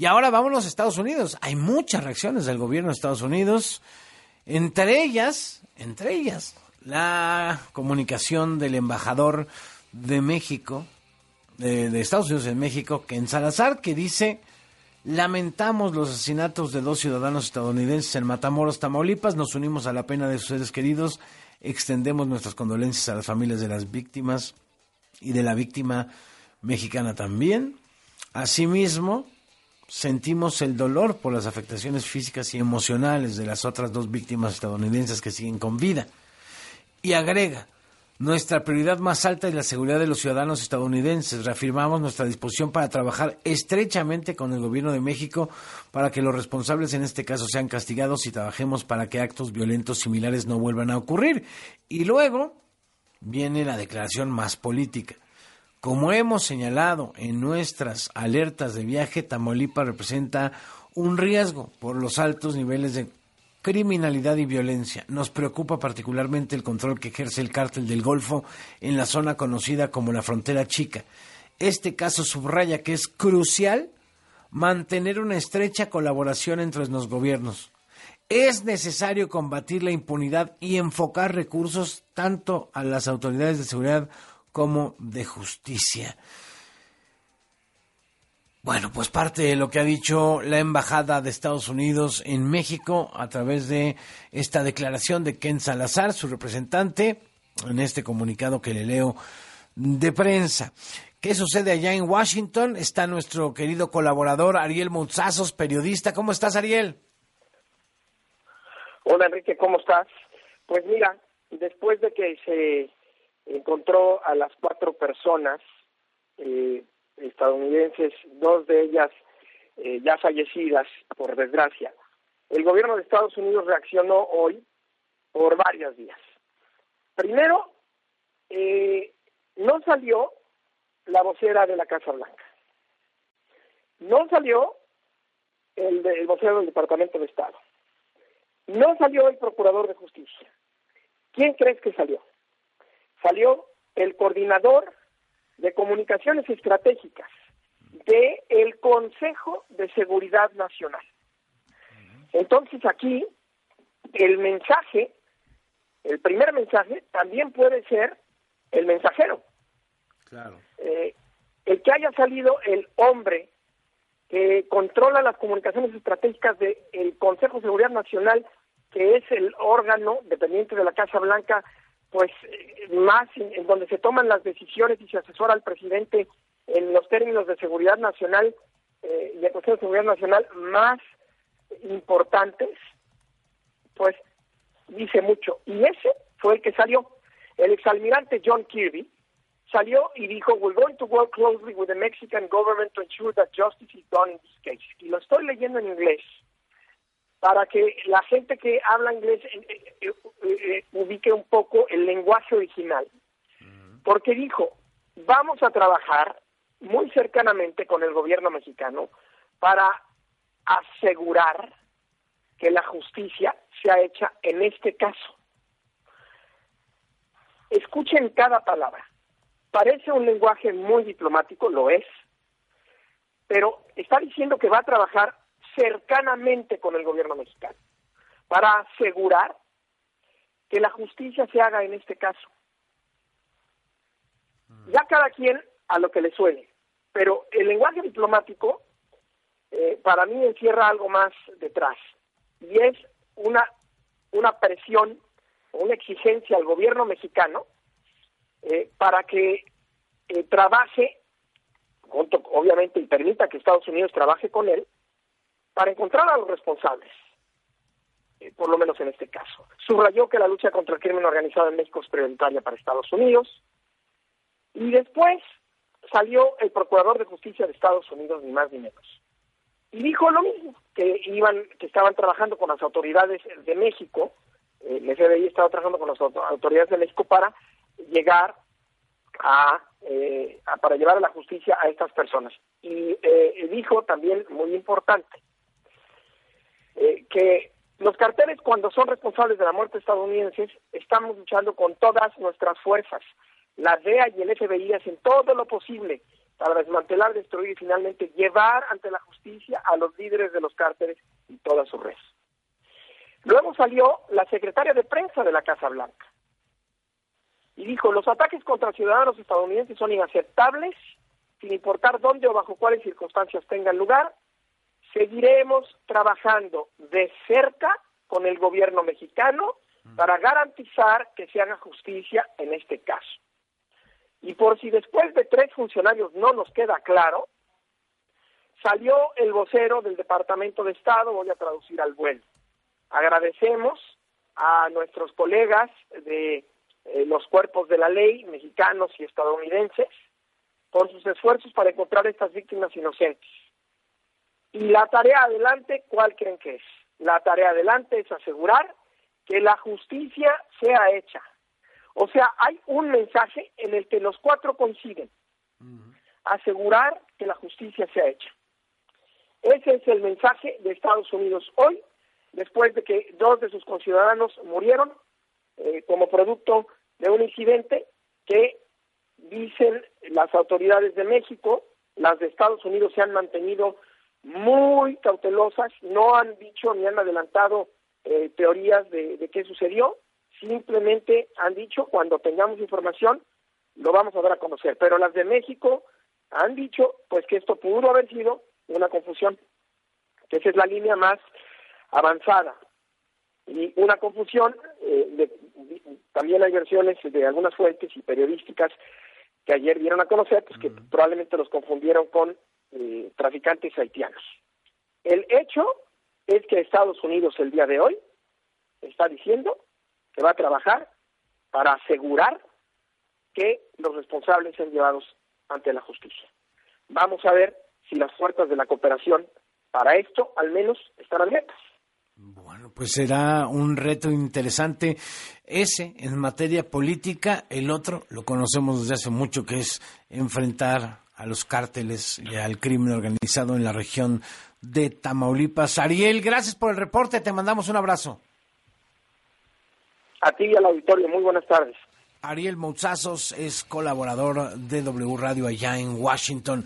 Y ahora vámonos a Estados Unidos. Hay muchas reacciones del gobierno de Estados Unidos, entre ellas, entre ellas, la comunicación del embajador de México, de, de Estados Unidos en México, Ken Salazar, que dice Lamentamos los asesinatos de dos ciudadanos estadounidenses en Matamoros, Tamaulipas. Nos unimos a la pena de sus seres queridos. Extendemos nuestras condolencias a las familias de las víctimas y de la víctima mexicana también. Asimismo, sentimos el dolor por las afectaciones físicas y emocionales de las otras dos víctimas estadounidenses que siguen con vida. Y agrega, nuestra prioridad más alta es la seguridad de los ciudadanos estadounidenses. Reafirmamos nuestra disposición para trabajar estrechamente con el gobierno de México para que los responsables en este caso sean castigados y trabajemos para que actos violentos similares no vuelvan a ocurrir. Y luego viene la declaración más política. Como hemos señalado en nuestras alertas de viaje, Tamaulipas representa un riesgo por los altos niveles de criminalidad y violencia. Nos preocupa particularmente el control que ejerce el cártel del Golfo en la zona conocida como la frontera chica. Este caso subraya que es crucial mantener una estrecha colaboración entre los gobiernos. Es necesario combatir la impunidad y enfocar recursos tanto a las autoridades de seguridad como de justicia. Bueno, pues parte de lo que ha dicho la Embajada de Estados Unidos en México a través de esta declaración de Ken Salazar, su representante, en este comunicado que le leo de prensa. ¿Qué sucede allá en Washington? Está nuestro querido colaborador Ariel Monzazos, periodista. ¿Cómo estás, Ariel? Hola, Enrique, ¿cómo estás? Pues mira, después de que se encontró a las cuatro personas eh, estadounidenses, dos de ellas eh, ya fallecidas, por desgracia. El gobierno de Estados Unidos reaccionó hoy por varios días. Primero, eh, no salió la vocera de la Casa Blanca. No salió el, el vocero del Departamento de Estado. No salió el Procurador de Justicia. ¿Quién crees que salió? Salió el coordinador de Comunicaciones Estratégicas de el Consejo de Seguridad Nacional. Entonces aquí el mensaje, el primer mensaje, también puede ser el mensajero. Claro. Eh, el que haya salido el hombre que controla las comunicaciones estratégicas del Consejo de Seguridad Nacional, que es el órgano dependiente de la Casa Blanca pues más en, donde se toman las decisiones y se asesora al presidente en los términos de seguridad nacional eh, y de Consejo de Seguridad Nacional más importantes, pues dice mucho. Y ese fue el que salió. El exalmirante John Kirby salió y dijo, we're going to work closely with the Mexican government to ensure that justice is done in this case. Y lo estoy leyendo en inglés para que la gente que habla inglés eh, eh, ubique un poco el lenguaje original. Porque dijo, vamos a trabajar muy cercanamente con el gobierno mexicano para asegurar que la justicia sea hecha en este caso. Escuchen cada palabra. Parece un lenguaje muy diplomático, lo es, pero está diciendo que va a trabajar cercanamente con el gobierno mexicano para asegurar que la justicia se haga en este caso. Ya cada quien a lo que le suene, pero el lenguaje diplomático eh, para mí encierra algo más detrás y es una, una presión o una exigencia al gobierno mexicano eh, para que eh, trabaje, obviamente, y permita que Estados Unidos trabaje con él, para encontrar a los responsables, por lo menos en este caso. Subrayó que la lucha contra el crimen organizado en México es prioritaria para Estados Unidos y después salió el Procurador de Justicia de Estados Unidos, ni más ni menos, y dijo lo mismo, que iban, que estaban trabajando con las autoridades de México, eh, el FBI estaba trabajando con las autoridades de México para llegar a, eh, para llevar a la justicia a estas personas. Y dijo también, muy importante, eh, que los carteles cuando son responsables de la muerte estadounidenses estamos luchando con todas nuestras fuerzas. La DEA y el FBI hacen todo lo posible para desmantelar, destruir y finalmente llevar ante la justicia a los líderes de los cárteles y toda su red. Luego salió la secretaria de prensa de la Casa Blanca y dijo, los ataques contra ciudadanos estadounidenses son inaceptables, sin importar dónde o bajo cuáles circunstancias tengan lugar, seguiremos trabajando de cerca con el gobierno mexicano para garantizar que se haga justicia en este caso. Y por si después de tres funcionarios no nos queda claro, salió el vocero del Departamento de Estado, voy a traducir al vuelo. Agradecemos a nuestros colegas de eh, los cuerpos de la ley, mexicanos y estadounidenses, por sus esfuerzos para encontrar estas víctimas inocentes. Y la tarea adelante, ¿cuál creen que es? La tarea adelante es asegurar que la justicia sea hecha. O sea, hay un mensaje en el que los cuatro coinciden. Asegurar que la justicia sea hecha. Ese es el mensaje de Estados Unidos hoy, después de que dos de sus conciudadanos murieron eh, como producto de un incidente que dicen las autoridades de México, las de Estados Unidos se han mantenido muy cautelosas, no han dicho ni han adelantado eh, teorías de, de qué sucedió, simplemente han dicho cuando tengamos información lo vamos a dar a conocer, pero las de México han dicho pues que esto pudo haber sido una confusión, que esa es la línea más avanzada. Y una confusión eh, de, también hay versiones de algunas fuentes y periodísticas que ayer dieron a conocer pues que probablemente los confundieron con eh, traficantes haitianos. El hecho es que Estados Unidos el día de hoy está diciendo que va a trabajar para asegurar que los responsables sean llevados ante la justicia. Vamos a ver si las puertas de la cooperación para esto al menos están abiertas. Bueno, pues será un reto interesante ese en materia política. El otro lo conocemos desde hace mucho, que es enfrentar a los cárteles y al crimen organizado en la región de Tamaulipas. Ariel, gracias por el reporte. Te mandamos un abrazo. A ti y al auditorio, muy buenas tardes. Ariel Mouzazos es colaborador de W Radio allá en Washington.